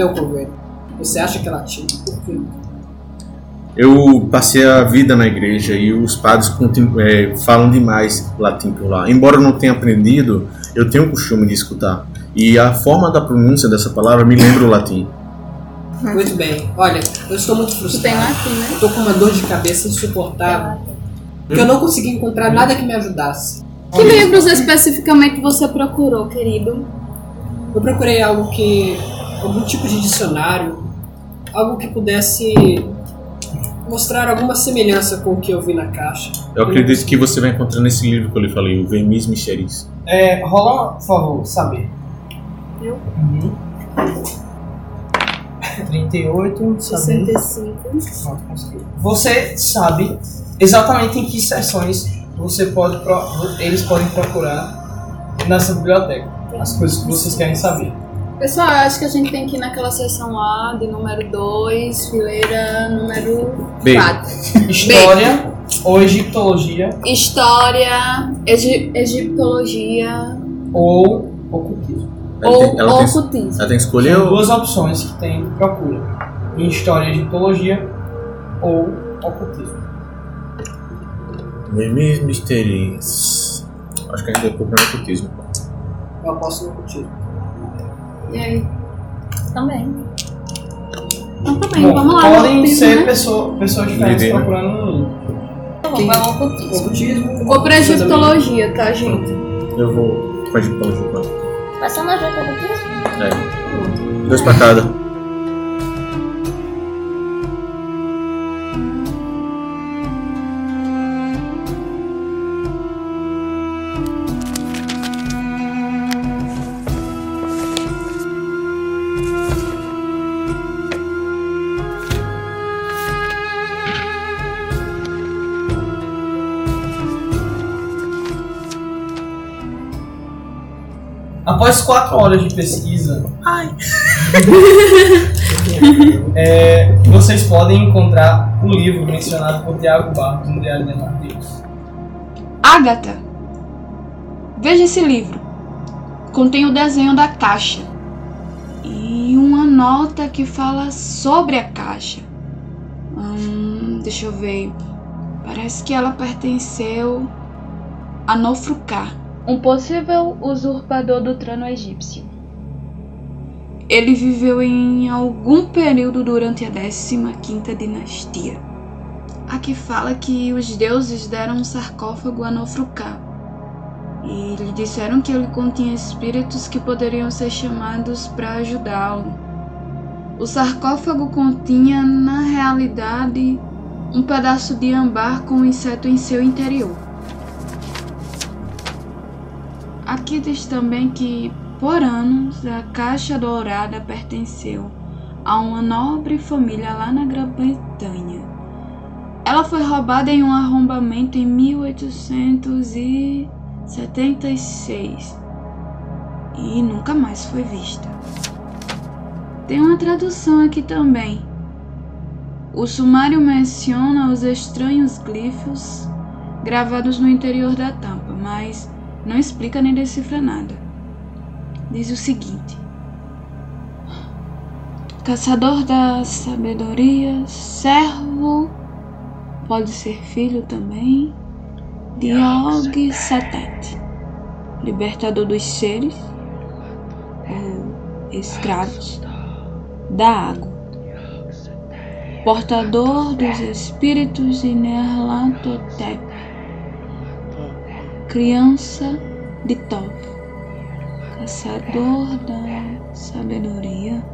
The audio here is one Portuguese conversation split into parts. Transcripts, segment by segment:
teu convênio. Você acha que é latim? Por quê? Eu passei a vida na igreja e os padres é, falam demais latim por lá. Embora eu não tenha aprendido, eu tenho o costume de escutar. E a forma da pronúncia dessa palavra me lembra o latim. Muito bem. Olha, eu estou muito Tu tem frustrado. latim, né? Estou com uma dor de cabeça insuportável. Porque eu não consegui encontrar nada que me ajudasse. Que livros especificamente você procurou, querido? Eu procurei algo que. Algum tipo de dicionário, algo que pudesse mostrar alguma semelhança com o que eu vi na caixa. Eu acredito que você vai encontrar nesse livro que eu lhe falei, o Vermis Micheris. É, rola, por favor, saber. Eu? Uhum. 38, saber. 65. Pronto, conseguiu. Você sabe exatamente em que sessões você pode pro- eles podem procurar nessa biblioteca. As coisas que vocês querem saber. Pessoal, eu acho que a gente tem que ir naquela seção lá de número 2, fileira número B. 4. História ou egiptologia História, egi- egiptologia ou ocultismo. Ela ou tem, ela tem- ocultismo. ela tem que escolher São o. duas opções que tem procura. Em história e egiptologia ou ocultismo. Vermis Micheris. Acho que a gente vai procurar ocultismo. Eu aposto no contigo. E aí? Também. Então também, Bom, vamos lá. podem ser né? pessoa- pessoas diferentes Entendeu? procurando um livro. Vamos o ocultismo. Ocultismo. Vou pra egiptologia, tá, gente? Eu vou com a egiptologia. então. Só nós dois pra ocultismo? É. Dois pra cada. Após quatro horas de pesquisa, é, vocês podem encontrar o livro mencionado por Tiago Barros no Diário de Mateus. Agatha, veja esse livro. Contém o desenho da caixa e uma nota que fala sobre a caixa. Hum, deixa eu ver. Parece que ela pertenceu a Nofruká, um possível usurpador do trono egípcio. Ele viveu em algum período durante a 15ª dinastia. Aqui fala que os deuses deram um sarcófago a Nofruká. E lhe disseram que ele continha espíritos que poderiam ser chamados para ajudá-lo. O sarcófago continha, na realidade, um pedaço de âmbar com um inseto em seu interior. Aqui diz também que, por anos, a caixa dourada pertenceu a uma nobre família lá na Grã-Bretanha. Ela foi roubada em um arrombamento em 1876 e nunca mais foi vista. Tem uma tradução aqui também. O sumário menciona os estranhos glifos gravados no interior da tampa, mas não explica nem decifra nada. Diz o seguinte: Caçador da sabedoria, servo pode ser filho também de Og Setet, libertador dos seres ou escravos da água, portador dos espíritos de Nerlatotep, criança de Tov, caçador da sabedoria.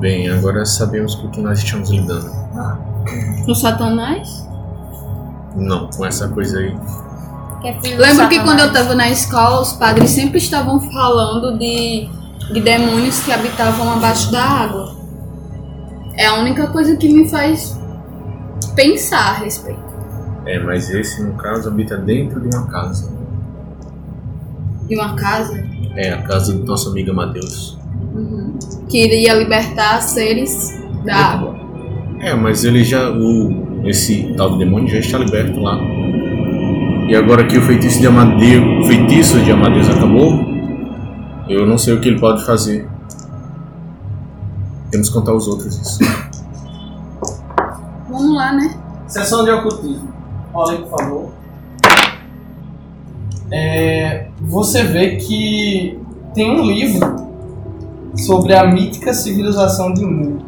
Bem, agora sabemos com o que nós estamos lidando. O Satanás? Não, com essa coisa aí. Que é Lembro que quando eu tava na escola, os padres sempre estavam falando de, de demônios que habitavam abaixo da água. É a única coisa que me faz pensar a respeito. É, mas esse, no caso, habita dentro de uma casa. De uma casa É, a casa do nosso amigo Mateus. que iria libertar seres da água. É, mas ele já. O, esse tal de demônio já está liberto lá. E agora que o feitiço de Amadeus, o feitiço de Amadeus acabou, eu não sei o que ele pode fazer. Temos que contar os outros isso. Vamos lá, né? Sessão de ocultismo. Olha, por favor. É, você vê que tem um livro sobre a mítica civilização de Mu.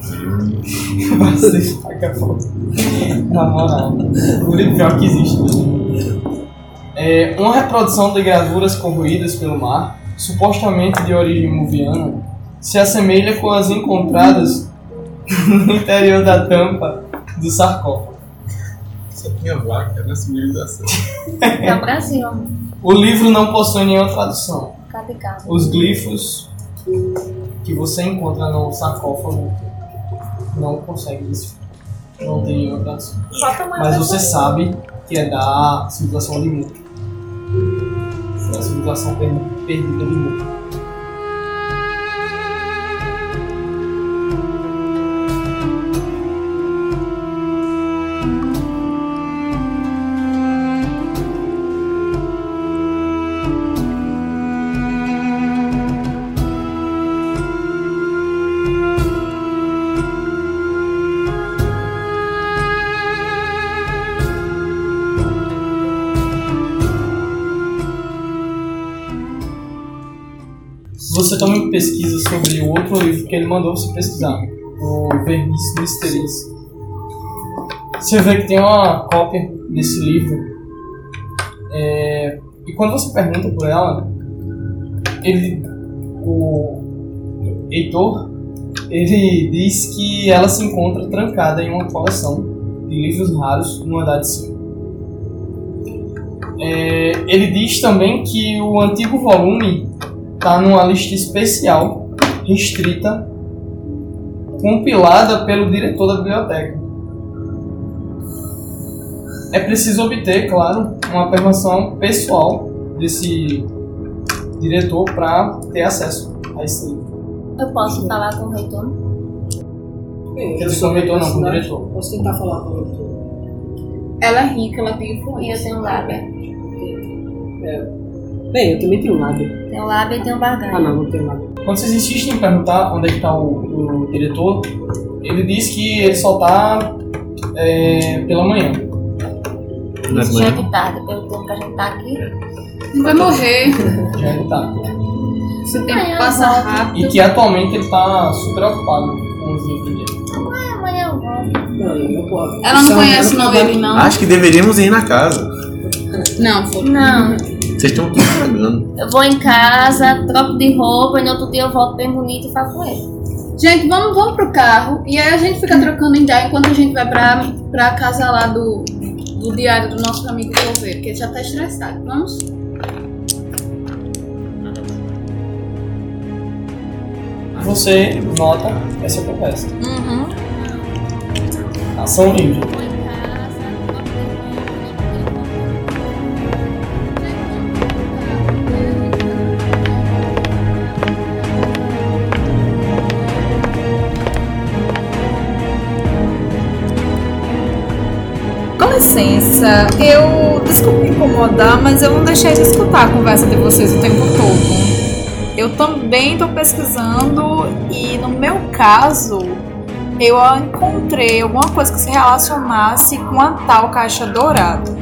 Você saca foto. Na moral. O livro pior que existe. É uma reprodução de gravuras corroídas pelo mar, supostamente de origem muviana, se assemelha com as encontradas no interior da tampa do sarcófago. Só tinha vaca na civilização. É o Brasil, O livro não possui nenhuma tradução. cada casa. Os glifos que você encontra no sarcófago não consegue decifrar. Não tem nenhuma tradução. Mas você sabe que é da civilização de Mu. É a civilização per- perdida de Mu. Também pesquisa sobre o outro livro que ele mandou você pesquisar, o Verniz Mysteries. Você vê que tem uma cópia desse livro. É, e quando você pergunta por ela, ele, o Heitor, ele diz que ela se encontra trancada em uma coleção de livros raros no andar de cima. É, ele diz também que o antigo volume está numa lista especial, restrita, compilada pelo diretor da biblioteca. É preciso obter, claro, uma permissão pessoal desse diretor para ter acesso a esse livro. Eu posso falar com o reitor? Bem, eu o reitor não, com o diretor. Posso tentar falar com o reitor. Ela é rica, ela tem E eu influência. tenho lábia. Bem, eu também tenho lábio. Tenho lábia e tenho barganha. Ah, não, não tenho lábio. Quando vocês insistem em perguntar onde é que está o, o diretor, ele diz que ele só está pela manhã. Nas Isso já é de tarde, pelo tempo que a gente tá aqui. Não vai morrer. Já é de tarde. Esse tempo Amanhã passa eu volto. E rápido. que atualmente ele está super ocupado com os livros dele. Ah, amanhã eu volto. Não, eu posso. Ela não Só conhece eu não trabalho- ele, não. Acho que deveríamos ir na casa. Não, foi. Não, Vocês estão tudo cagando. eu vou em casa, troco de roupa e no outro dia eu volto bem bonito e falo com ele. Gente, vamos, vamos pro carro e aí a gente fica trocando ideia enquanto a gente vai pra, pra casa lá do, do diário do nosso amigo Coveiro, que ele já tá estressado. Vamos? Você nota essa conversa. Uhum. Ação livre. Licença, eu desculpe incomodar, mas eu não deixei de escutar a conversa de vocês o tempo todo. Eu também estou pesquisando e no meu caso eu encontrei alguma coisa que se relacionasse com a tal caixa dourada.